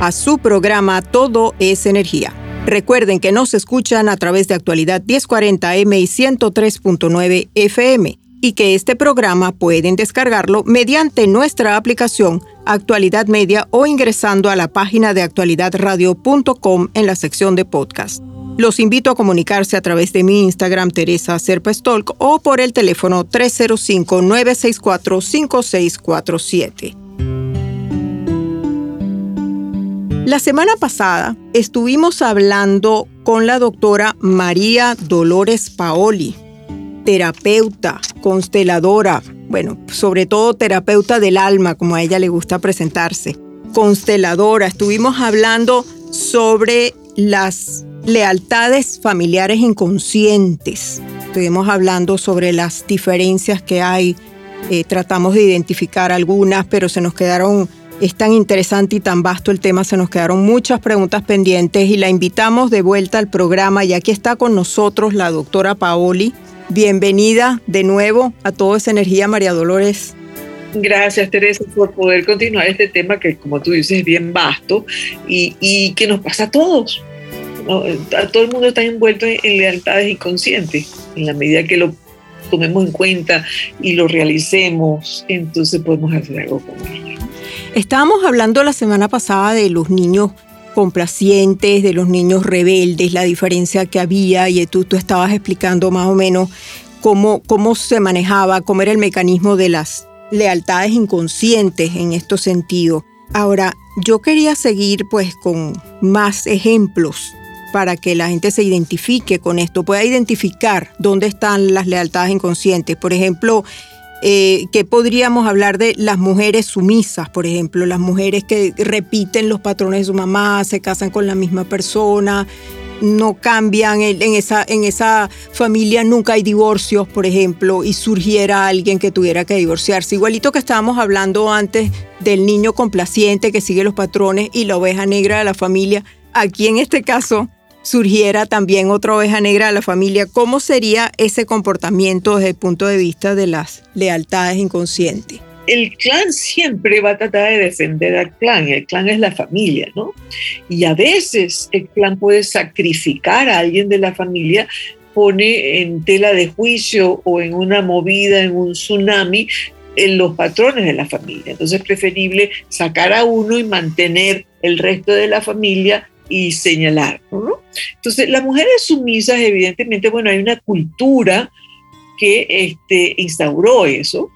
a su programa Todo es Energía. Recuerden que nos escuchan a través de actualidad 1040M y 103.9 FM y que este programa pueden descargarlo mediante nuestra aplicación Actualidad Media o ingresando a la página de actualidadradio.com en la sección de podcast. Los invito a comunicarse a través de mi Instagram Teresa Serpestolk o por el teléfono 305-964-5647. La semana pasada estuvimos hablando con la doctora María Dolores Paoli, terapeuta, consteladora, bueno, sobre todo terapeuta del alma, como a ella le gusta presentarse, consteladora. Estuvimos hablando sobre las lealtades familiares inconscientes. Estuvimos hablando sobre las diferencias que hay. Eh, tratamos de identificar algunas, pero se nos quedaron es tan interesante y tan vasto el tema, se nos quedaron muchas preguntas pendientes y la invitamos de vuelta al programa y aquí está con nosotros la doctora Paoli. Bienvenida de nuevo a Todo esa Energía, María Dolores. Gracias, Teresa, por poder continuar este tema que, como tú dices, es bien vasto y, que nos pasa a todos. todo el mundo está envuelto en, lealtades inconscientes. En la medida que lo tomemos en cuenta y lo realicemos, entonces podemos hacer algo con ello. Estábamos hablando la semana pasada de los niños complacientes, de los niños rebeldes, la diferencia que había y tú, tú estabas explicando más o menos cómo, cómo se manejaba, cómo era el mecanismo de las lealtades inconscientes en estos sentidos. Ahora, yo quería seguir pues con más ejemplos para que la gente se identifique con esto, pueda identificar dónde están las lealtades inconscientes. Por ejemplo, eh, que podríamos hablar de las mujeres sumisas, por ejemplo, las mujeres que repiten los patrones de su mamá, se casan con la misma persona, no cambian, en esa, en esa familia nunca hay divorcios, por ejemplo, y surgiera alguien que tuviera que divorciarse. Igualito que estábamos hablando antes del niño complaciente que sigue los patrones y la oveja negra de la familia, aquí en este caso surgiera también otra oveja negra de la familia, ¿cómo sería ese comportamiento desde el punto de vista de las lealtades inconscientes? El clan siempre va a tratar de defender al clan, el clan es la familia, ¿no? Y a veces el clan puede sacrificar a alguien de la familia pone en tela de juicio o en una movida, en un tsunami, en los patrones de la familia. Entonces es preferible sacar a uno y mantener el resto de la familia y señalar. ¿no? Entonces, las mujeres sumisas, evidentemente, bueno, hay una cultura que este, instauró eso.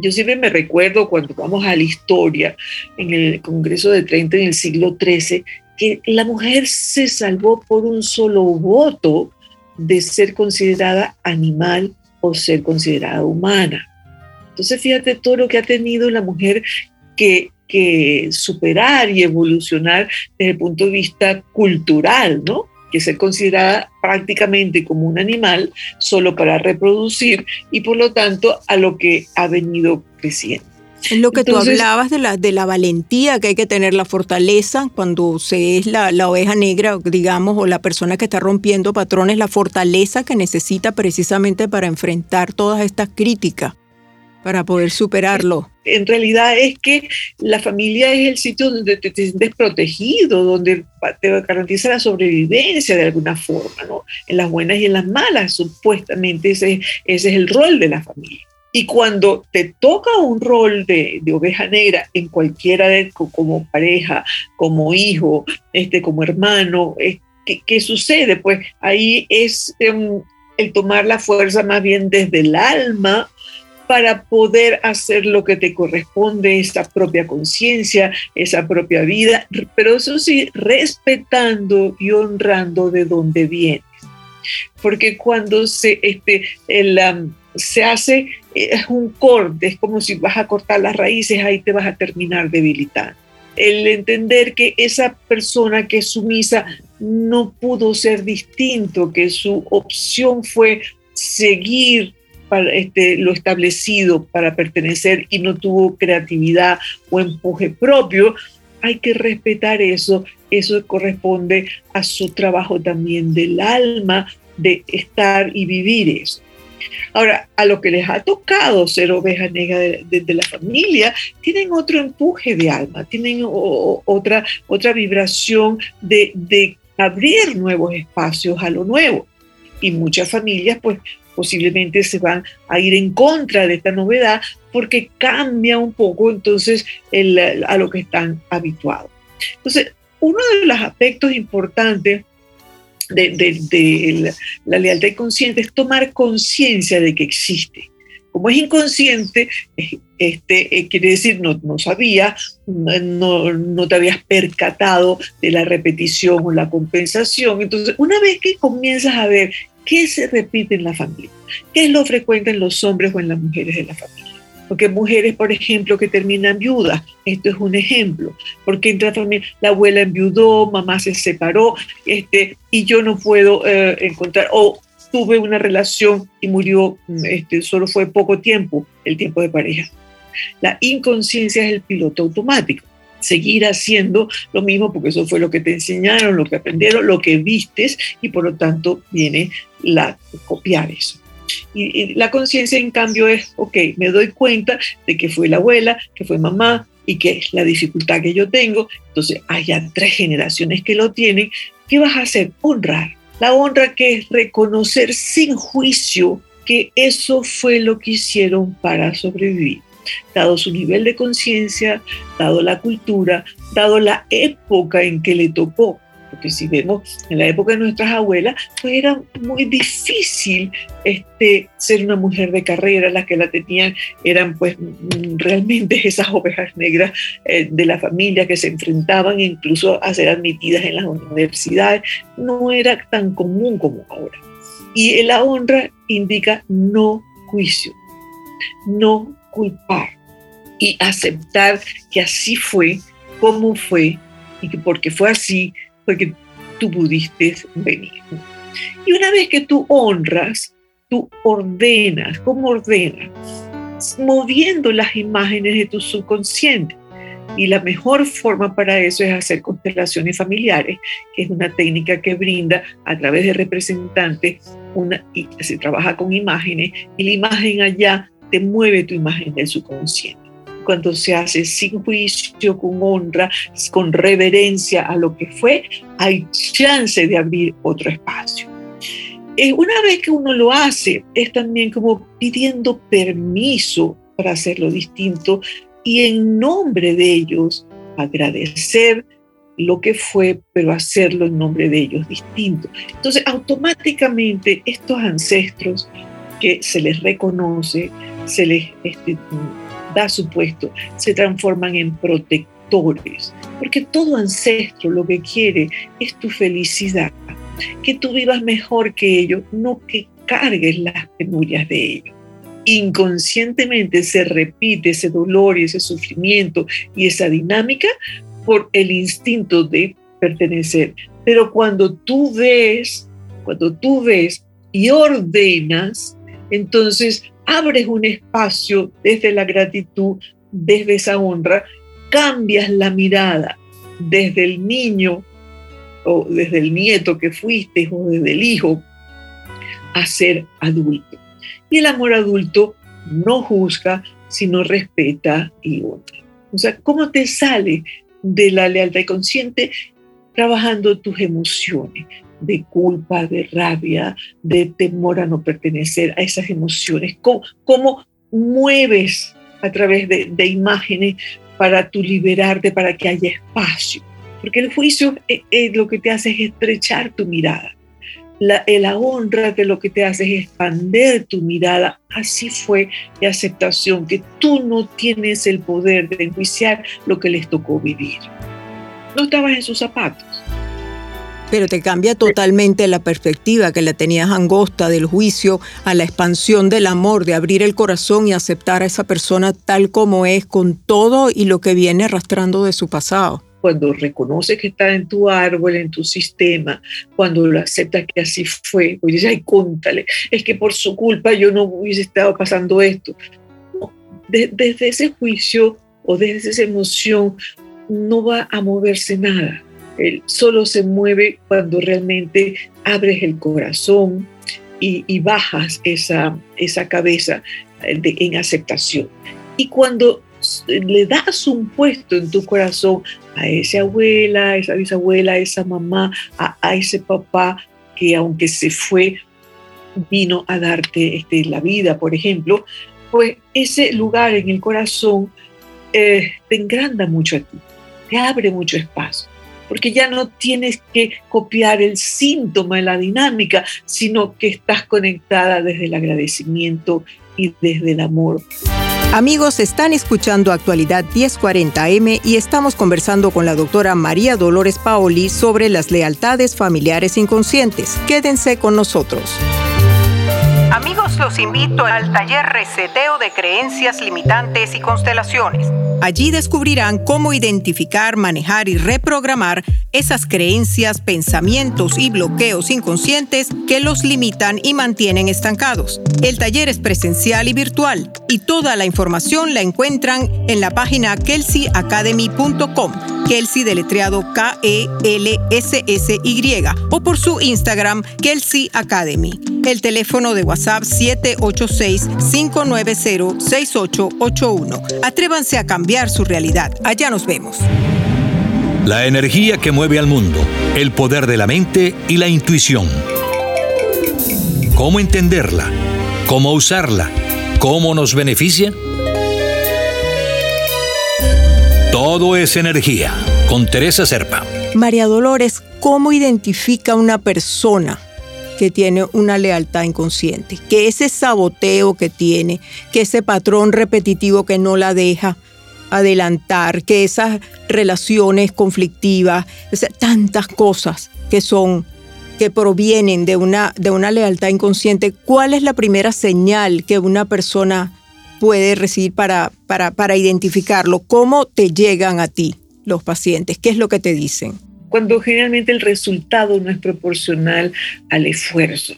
Yo siempre me recuerdo cuando vamos a la historia, en el Congreso de 30 en el siglo XIII, que la mujer se salvó por un solo voto de ser considerada animal o ser considerada humana. Entonces, fíjate todo lo que ha tenido la mujer que que superar y evolucionar desde el punto de vista cultural, ¿no? que ser considerada prácticamente como un animal solo para reproducir y por lo tanto a lo que ha venido creciendo. Es lo que tú hablabas de la, de la valentía que hay que tener, la fortaleza cuando se es la, la, oveja negra, digamos, o la persona que está rompiendo patrones, la fortaleza que necesita precisamente para enfrentar todas estas críticas para poder superarlo. En realidad es que la familia es el sitio donde te, sientes protegido, donde te garantiza la sobrevivencia de alguna forma, ¿no? En las buenas y en las malas, supuestamente ese, ese es el rol de la familia. Y cuando te toca un rol de, oveja negra en cualquiera de, como pareja, como hijo, este, como hermano, ¿qué, sucede? Pues ahí es em, el tomar la fuerza más bien desde el alma para poder hacer lo que te corresponde, esa propia conciencia, esa propia vida, pero eso sí, respetando y honrando de dónde vienes. Porque cuando se, este, se hace es un corte, es como si vas a cortar las raíces, ahí te vas a terminar debilitando. El entender que esa persona que es sumisa no pudo ser distinto, que su opción fue seguir para este, lo establecido para pertenecer y no tuvo creatividad o empuje propio, hay que respetar eso. Eso corresponde a su trabajo también del alma, de estar y vivir eso. Ahora, a lo que les ha tocado ser oveja negra de, la familia, tienen otro empuje de alma, tienen otra, otra vibración de, de abrir nuevos espacios a lo nuevo. Y muchas familias, pues, posiblemente se van a ir en contra de esta novedad porque cambia un poco entonces a lo que están habituados. Entonces, uno de los aspectos importantes de, la, lealtad inconsciente es tomar conciencia de que existe. Como es inconsciente, este, eh, quiere decir no, no sabía, no, no te habías percatado de la repetición o la compensación. Entonces, una vez que comienzas a ver qué se repite en la familia, qué es lo frecuente en los hombres o en las mujeres de la familia, porque mujeres, por ejemplo, que terminan viudas, esto es un ejemplo, porque entra familia, la abuela enviudó, mamá se separó, este, y yo no puedo eh, encontrar, o tuve una relación y murió, mm, este, solo fue poco tiempo, el tiempo de pareja. La inconsciencia es el piloto automático. Seguir haciendo lo mismo porque eso fue lo que te enseñaron, lo que aprendieron, lo que vistes y por lo tanto viene la copiar eso. Y, la conciencia, en cambio, es, ok, me doy cuenta de que fue la abuela, que fue mamá y que es la dificultad que yo tengo. Entonces, hay ya tres generaciones que lo tienen. ¿Qué vas a hacer? Honrar. La honra que es reconocer sin juicio que eso fue lo que hicieron para sobrevivir dado su nivel de conciencia, dado la cultura, dado la época en que le tocó porque si vemos en la época de nuestras abuelas, pues era muy difícil este, ser una mujer de carrera, las que la tenían eran pues realmente esas ovejas negras eh, de la familia que se enfrentaban incluso a ser admitidas en las universidades, no era tan común como ahora. Y la honra indica no juicio, no culpar y aceptar que así fue, como fue, y que porque fue así, porque tú pudiste venir. Y una vez que tú honras, tú ordenas, ¿cómo ordenas? Moviendo las imágenes de tu subconsciente. Y la mejor forma para eso es hacer constelaciones familiares, que es una técnica que brinda a través de representantes, y se trabaja con imágenes, y la imagen allá te mueve tu imagen del subconsciente cuando se hace sin juicio, con honra, con reverencia a lo que fue, hay chance de abrir otro espacio. Eh, una vez que uno lo hace, es también como pidiendo permiso para hacerlo distinto y en nombre de ellos agradecer lo que fue, pero hacerlo en nombre de ellos distinto. Entonces, automáticamente estos ancestros que se les reconoce, se les este, da su puesto, se transforman en protectores. Porque todo ancestro lo que quiere es tu felicidad, que tú vivas mejor que ellos, no que cargues las penurias de ellos. Inconscientemente se repite ese dolor y ese sufrimiento y esa dinámica por el instinto de pertenecer. Pero cuando tú ves, cuando tú ves y ordenas, entonces abres un espacio desde la gratitud, desde esa honra, cambias la mirada desde el niño o desde el nieto que fuiste o desde el hijo a ser adulto. Y el amor adulto no juzga, sino respeta y honra. O sea, ¿cómo te sale de la lealtad consciente? Trabajando tus emociones, de culpa, de rabia, de temor a no pertenecer a esas emociones. ¿Cómo, mueves a través de, imágenes para tu liberarte, para que haya espacio. Porque el juicio es, es lo que te hace es estrechar tu mirada. La, la, honra que lo que te hace es expander tu mirada. Así fue la aceptación, que tú no tienes el poder de enjuiciar lo que les tocó vivir. No estabas en sus zapatos. Pero te cambia totalmente la perspectiva que la tenías angosta del juicio a la expansión del amor, de abrir el corazón y aceptar a esa persona tal como es, con todo y lo que viene arrastrando de su pasado cuando reconoces que está en tu árbol, en tu sistema, cuando lo aceptas que así fue, pues dices, ay, cóntale, es que por su culpa yo no hubiese estado pasando esto. desde ese juicio o desde esa emoción no va a moverse nada. Él solo se mueve cuando realmente abres el corazón y, bajas esa, esa cabeza en aceptación. Y cuando le das un puesto en tu corazón a esa abuela, a esa bisabuela, a esa mamá, a, ese papá que aunque se fue, vino a darte este, la vida, por ejemplo, pues ese lugar en el corazón eh, te engranda mucho a ti, te abre mucho espacio porque ya no tienes que copiar el síntoma la dinámica, sino que estás conectada desde el agradecimiento y desde el amor. Amigos, están escuchando Actualidad 1040M y estamos conversando con la doctora María Dolores Paoli sobre las lealtades familiares inconscientes. Quédense con nosotros. Amigos, los invito al taller Reseteo de Creencias Limitantes y Constelaciones Allí descubrirán cómo identificar, manejar y reprogramar esas creencias, pensamientos y bloqueos inconscientes que los limitan y mantienen estancados. El taller es presencial y virtual y toda la información la encuentran en la página kelseyacademy.com, Kelsey deletreado K-E-L-S-S-Y o por su Instagram Kelsey Academy. El teléfono de WhatsApp 786-590-6881. Atrévanse a cambiar su realidad. Allá nos vemos. La energía que mueve al mundo, el poder de la mente y la intuición. ¿Cómo entenderla? ¿Cómo usarla? ¿Cómo nos beneficia? Todo es energía. Con Teresa Serpa. María Dolores, ¿cómo identifica una persona que tiene una lealtad inconsciente? Que ese saboteo que tiene, que ese patrón repetitivo que no la deja, adelantar, que esas relaciones conflictivas, tantas cosas que son que provienen de una, de una lealtad inconsciente, ¿cuál es la primera señal que una persona puede recibir para, para, para identificarlo? ¿Cómo te llegan a ti los pacientes? ¿Qué es lo que te dicen? Cuando generalmente el resultado no es proporcional al esfuerzo.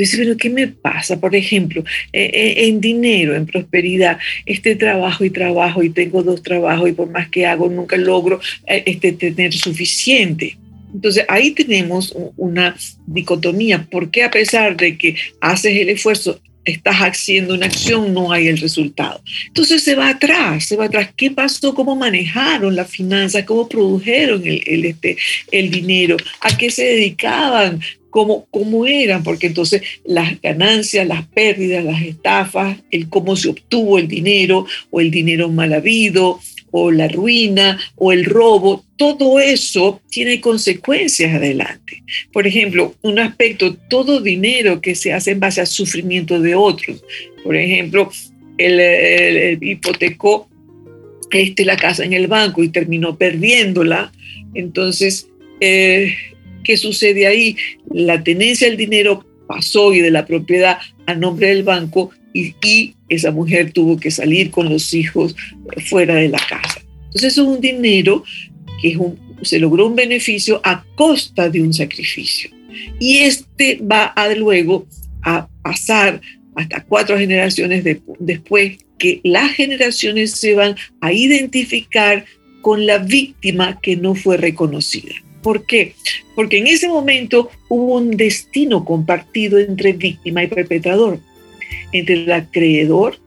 Dice, pero ¿qué me pasa? Por ejemplo, eh, eh, en dinero, en prosperidad, este trabajo y trabajo y tengo dos trabajos y por más que hago nunca logro eh, este, tener suficiente. Entonces ahí tenemos una dicotomía, porque a pesar de que haces el esfuerzo, estás haciendo una acción, no hay el resultado. Entonces se va atrás, se va atrás. ¿Qué pasó? ¿Cómo manejaron las finanzas? ¿Cómo produjeron el, el, este, el dinero? ¿A qué se dedicaban? cómo, cómo eran, porque entonces las ganancias, las pérdidas, las estafas, el cómo se obtuvo el dinero o el dinero mal habido o la ruina o el robo, todo eso tiene consecuencias adelante. Por ejemplo, un aspecto, todo dinero que se hace en base al sufrimiento de otros. Por ejemplo, el, hipotecó este, la casa en el banco y terminó perdiéndola. Entonces, eh, ¿Qué sucede ahí? La tenencia del dinero pasó y de la propiedad a nombre del banco y, esa mujer tuvo que salir con los hijos fuera de la casa. Entonces es un dinero que se logró un beneficio a costa de un sacrificio. Y este va a luego a pasar hasta cuatro generaciones después que las generaciones se van a identificar con la víctima que no fue reconocida. ¿Por qué? Porque en ese momento hubo un destino compartido entre víctima y perpetrador, entre el acreedor,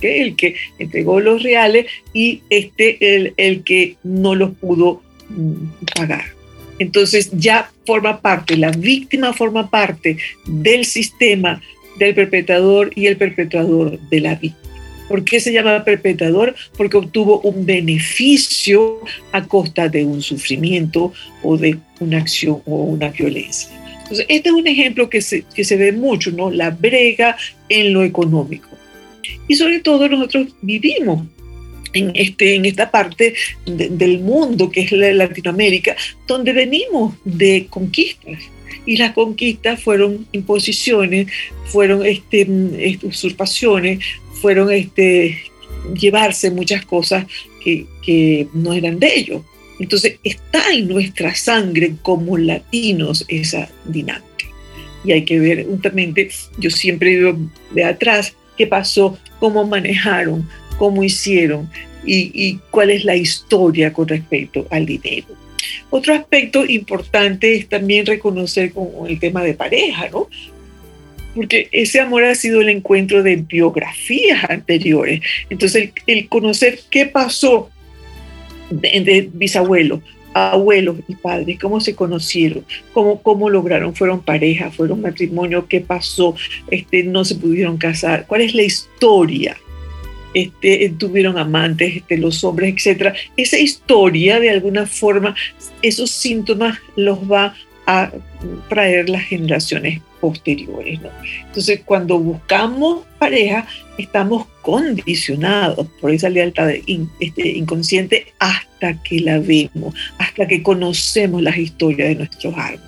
el que entregó los reales, y este, el, que no los pudo mm, pagar. Entonces ya forma parte, la víctima forma parte del sistema del perpetrador y el perpetrador de la víctima. ¿Por qué se llama perpetrador? Porque obtuvo un beneficio a costa de un sufrimiento o de una acción o una violencia. Entonces, este es un ejemplo que se, que se ve mucho, ¿no? La brega en lo económico. Y sobre todo nosotros vivimos en, este, en esta parte del mundo que es la Latinoamérica, donde venimos de conquistas. Y las conquistas fueron imposiciones, fueron este, usurpaciones, fueron este, llevarse muchas cosas que, que no eran de ellos. Entonces está en nuestra sangre como latinos esa dinámica. Y hay que ver justamente, yo siempre veo de atrás qué pasó, cómo manejaron, cómo hicieron y, cuál es la historia con respecto al dinero. Otro aspecto importante es también reconocer con el tema de pareja, ¿no? porque ese amor ha sido el encuentro de biografías anteriores. Entonces, el, conocer qué pasó de, de bisabuelo, abuelos y padres, cómo se conocieron, cómo, cómo lograron, fueron pareja, fueron matrimonio, qué pasó, este, no se pudieron casar, cuál es la historia. Este, tuvieron amantes, este, los hombres, etc. Esa historia, de alguna forma, esos síntomas los va a traer las generaciones posteriores. ¿no? Entonces, cuando buscamos pareja, estamos condicionados por esa lealtad este, inconsciente hasta que la vemos, hasta que conocemos las historias de nuestros árboles.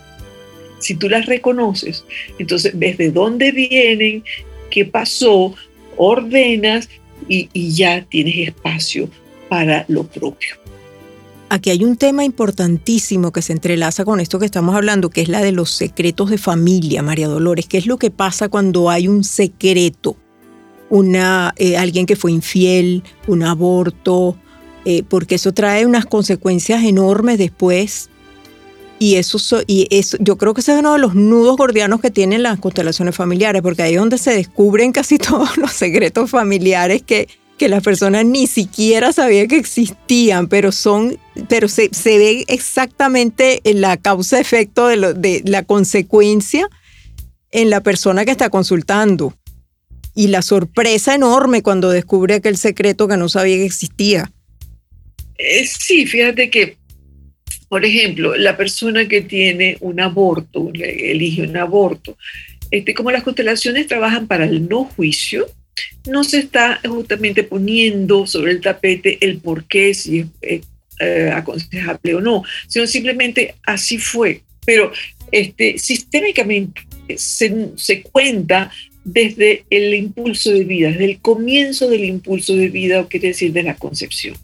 Si tú las reconoces, entonces ves de dónde vienen, qué pasó, ordenas y, y ya tienes espacio para lo propio aquí hay un tema importantísimo que se entrelaza con esto que estamos hablando, que es la de los secretos de familia, María Dolores. ¿Qué es lo que pasa cuando hay un secreto? Una, eh, alguien que fue infiel, un aborto, eh, porque eso trae unas consecuencias enormes después. Y eso, y eso, yo creo que ese es uno de los nudos gordianos que tienen las constelaciones familiares, porque ahí es donde se descubren casi todos los secretos familiares que, que las personas ni siquiera sabían que existían, pero son, pero se, ve exactamente la causa-efecto de, de la consecuencia en la persona que está consultando. Y la sorpresa enorme cuando descubre aquel secreto que no sabía que existía. Eh, sí, fíjate que, por ejemplo, la persona que tiene un aborto, elige un aborto, este, como las constelaciones trabajan para el no juicio, no se está justamente poniendo sobre el tapete el por qué, si es eh, aconsejable o no, sino simplemente así fue. Pero este, sistémicamente se, se cuenta desde el impulso de vida, desde el comienzo del impulso de vida, o quiere decir de la concepción.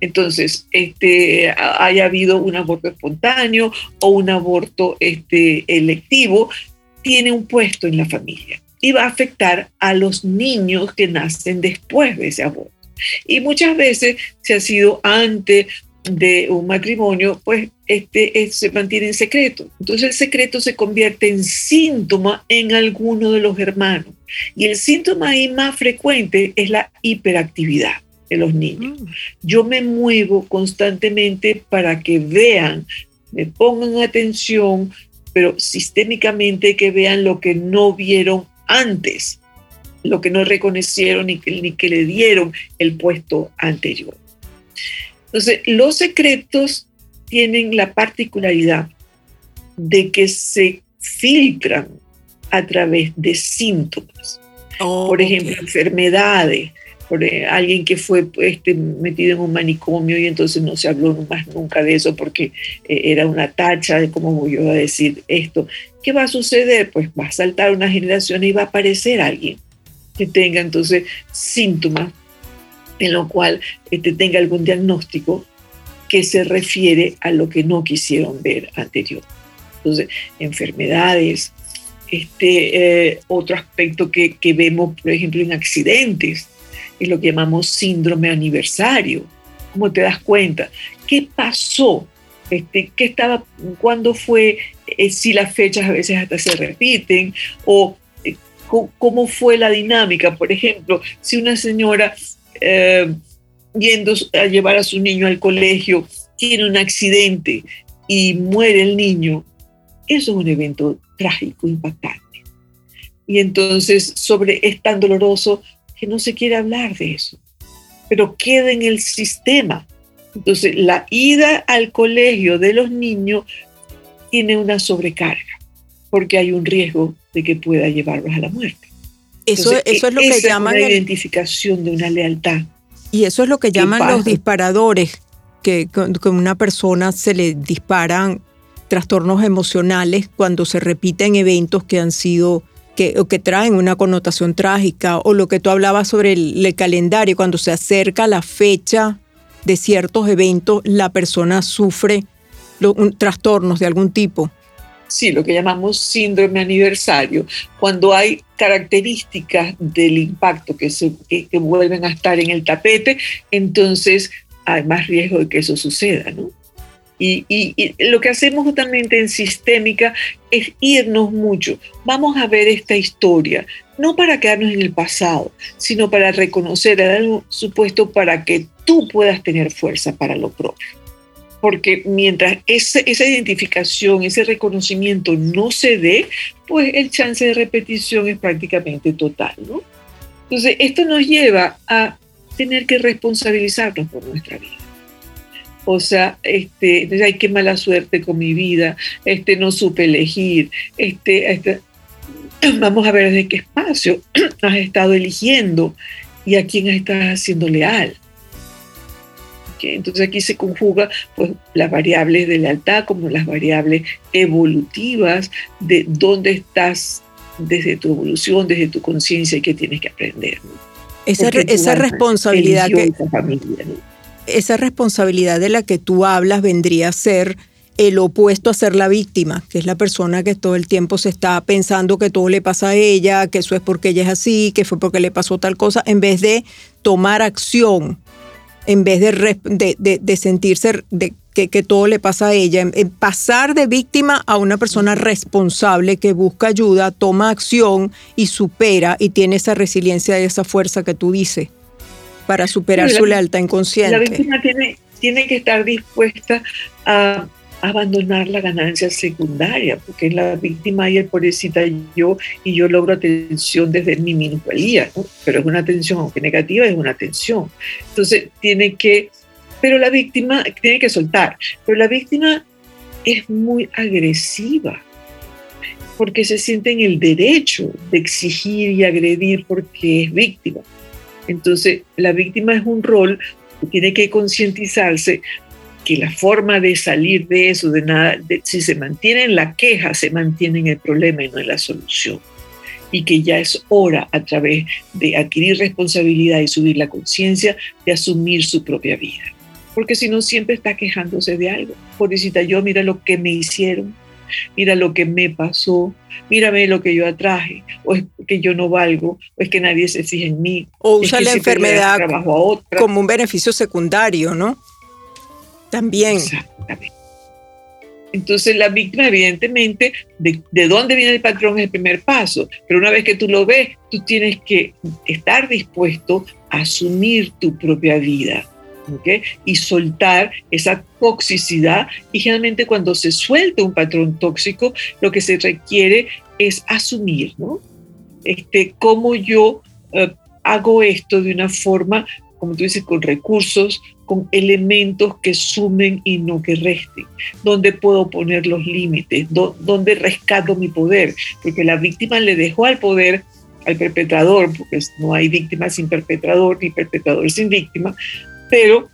Entonces, este, haya habido un aborto espontáneo o un aborto este, electivo, tiene un puesto en la familia y va a afectar a los niños que nacen después de ese aborto. Y muchas veces, si ha sido antes de un matrimonio, pues este, se mantiene en secreto. Entonces el secreto se convierte en síntoma en alguno de los hermanos. Y el síntoma ahí más frecuente es la hiperactividad de los niños. Mm. Yo me muevo constantemente para que vean, me pongan atención, pero sistémicamente que vean lo que no vieron antes, lo que no reconocieron ni que, ni que le dieron el puesto anterior. Entonces, los secretos tienen la particularidad de que se filtran a través de síntomas. Oh, Por ejemplo, enfermedades, por eh, alguien que fue este, metido en un manicomio y entonces no se habló más nunca de eso porque eh, era una tacha de cómo voy yo a decir esto. ¿Qué va a suceder? Pues va a saltar una generación y va a aparecer alguien que tenga entonces síntomas en lo cual este, tenga algún diagnóstico que se refiere a lo que no quisieron ver anterior. Entonces, enfermedades, este, eh, otro aspecto que, que, vemos, por ejemplo, en accidentes, es lo que llamamos síndrome aniversario. ¿Cómo te das cuenta? ¿Qué pasó? Este, ¿Qué estaba, cuándo fue? Eh, si las fechas a veces hasta se repiten o eh, cómo fue la dinámica. Por ejemplo, si una señora eh, yendo a llevar a su niño al colegio tiene un accidente y muere el niño, eso es un evento trágico, impactante. Y entonces sobre es tan doloroso que no se quiere hablar de eso, pero queda en el sistema. Entonces la ida al colegio de los niños tiene una sobrecarga, porque hay un riesgo de que pueda llevarlos a la muerte. Eso, eso es lo que llaman... la identificación de una lealtad. Y eso es lo que llaman los disparadores, que con, una persona se le disparan trastornos emocionales cuando se repiten eventos que han sido que, o que traen una connotación trágica, o lo que tú hablabas sobre el, calendario, cuando se acerca la fecha de ciertos eventos, la persona sufre trastornos de algún tipo. Sí, lo que llamamos síndrome aniversario, cuando hay características del impacto que, se, vuelven a estar en el tapete, entonces hay más riesgo de que eso suceda, ¿no? Y, lo que hacemos justamente en sistémica es irnos mucho. Vamos a ver esta historia, no para quedarnos en el pasado, sino para reconocer algo supuesto para que tú puedas tener fuerza para lo propio porque mientras esa identificación, ese reconocimiento no se dé, pues el chance de repetición es prácticamente total, ¿no? Entonces, esto nos lleva a tener que responsabilizarnos por nuestra vida. O sea, este, hay qué mala suerte con mi vida, este, no supe elegir, este, este vamos a ver desde qué espacio has estado eligiendo y a quién estás siendo leal. Entonces aquí se conjuga pues, las variables de lealtad como las variables evolutivas de dónde estás desde tu evolución, desde tu conciencia y qué tienes que aprender. Esa, esa responsabilidad que, esa responsabilidad de la que tú hablas vendría a ser el opuesto a ser la víctima, que es la persona que todo el tiempo se está pensando que todo le pasa a ella, que eso es porque ella es así, que fue porque le pasó tal cosa, en vez de tomar acción en vez de, sentirse de, que, todo le pasa a ella, en, pasar de víctima a una persona responsable que busca ayuda, toma acción y supera y tiene esa resiliencia y esa fuerza que tú dices para superar su lealtad inconsciente. La víctima tiene, tiene que estar dispuesta a abandonar la ganancia secundaria, porque es la víctima y el pobrecita yo, y yo logro atención desde mi minusvalía, pero es una atención, aunque negativa, es una atención. Entonces tiene que, pero la víctima tiene que soltar, pero la víctima es muy agresiva, porque se siente en el derecho de exigir y agredir porque es víctima. Entonces, la víctima es un rol tiene que concientizarse que la forma de salir de eso, de nada, si se mantiene en la queja, se mantiene en el problema y no en la solución. Y que ya es hora, a través de adquirir responsabilidad y subir la conciencia, de asumir su propia vida. Porque si no, siempre está quejándose de algo. Pobrecita, yo mira lo que me hicieron, mira lo que me pasó, mírame lo que yo atraje, o es que yo no valgo, o es que nadie se fija en mí. O usa la enfermedad como un beneficio secundario, ¿no? También. Exactamente. Entonces la víctima, evidentemente, de, dónde viene el patrón es el primer paso, pero una vez que tú lo ves, tú tienes que estar dispuesto a asumir tu propia vida ¿okay? y soltar esa toxicidad. Y generalmente cuando se suelta un patrón tóxico, lo que se requiere es asumir, ¿no? Este, cómo yo eh, hago esto de una forma, como tú dices, con recursos, con elementos que sumen y no que resten, donde puedo poner los límites, donde rescato mi poder, porque la víctima le dejó al poder al perpetrador, porque no hay víctima sin perpetrador ni perpetrador sin víctima, pero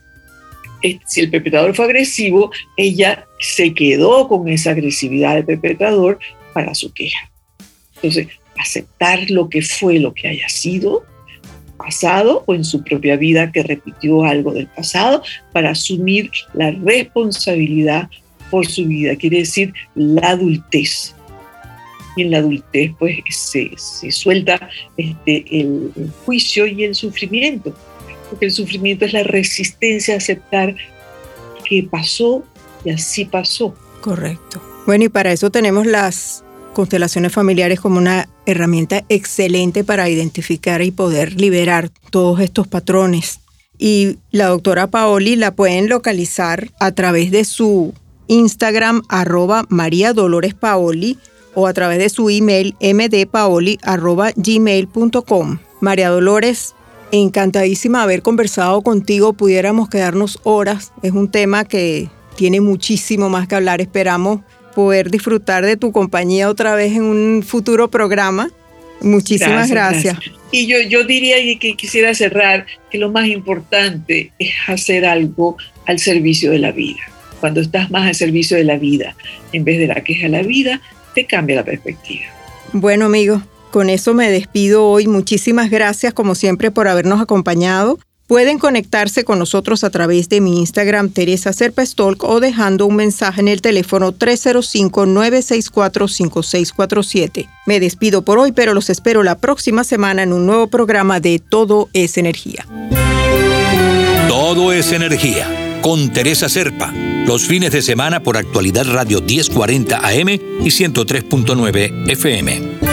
eh, si el perpetrador fue agresivo, ella se quedó con esa agresividad del perpetrador para su queja. Entonces, aceptar lo que fue, lo que haya sido, pasado o en su propia vida que repitió algo del pasado para asumir la responsabilidad por su vida, quiere decir la adultez. Y en la adultez pues se, se suelta este, el, el juicio y el sufrimiento, porque el sufrimiento es la resistencia a aceptar que pasó y así pasó. Correcto. Bueno, y para eso tenemos las constelaciones familiares como una herramienta excelente para identificar y poder liberar todos estos patrones. Y la doctora Paoli la pueden localizar a través de su Instagram arroba Dolores Paoli o a través de su email mdpaoli.gmail.com. María Dolores, encantadísima haber conversado contigo. Pudiéramos quedarnos horas. Es un tema que tiene muchísimo más que hablar. Esperamos poder disfrutar de tu compañía otra vez en un futuro programa. Muchísimas gracias. Y yo, yo diría que quisiera cerrar que lo más importante es hacer algo al servicio de la vida. Cuando estás más al servicio de la vida en vez de la queja de la vida, te cambia la perspectiva. Bueno amigos, con eso me despido hoy. Muchísimas gracias como siempre por habernos acompañado. Pueden conectarse con nosotros a través de mi Instagram Teresa Serpestolk o dejando un mensaje en el teléfono 305-964-5647. Me despido por hoy, pero los espero la próxima semana en un nuevo programa de Todo es Energía. Todo es Energía con Teresa Serpa, los fines de semana por actualidad Radio 1040 AM y 103.9 FM.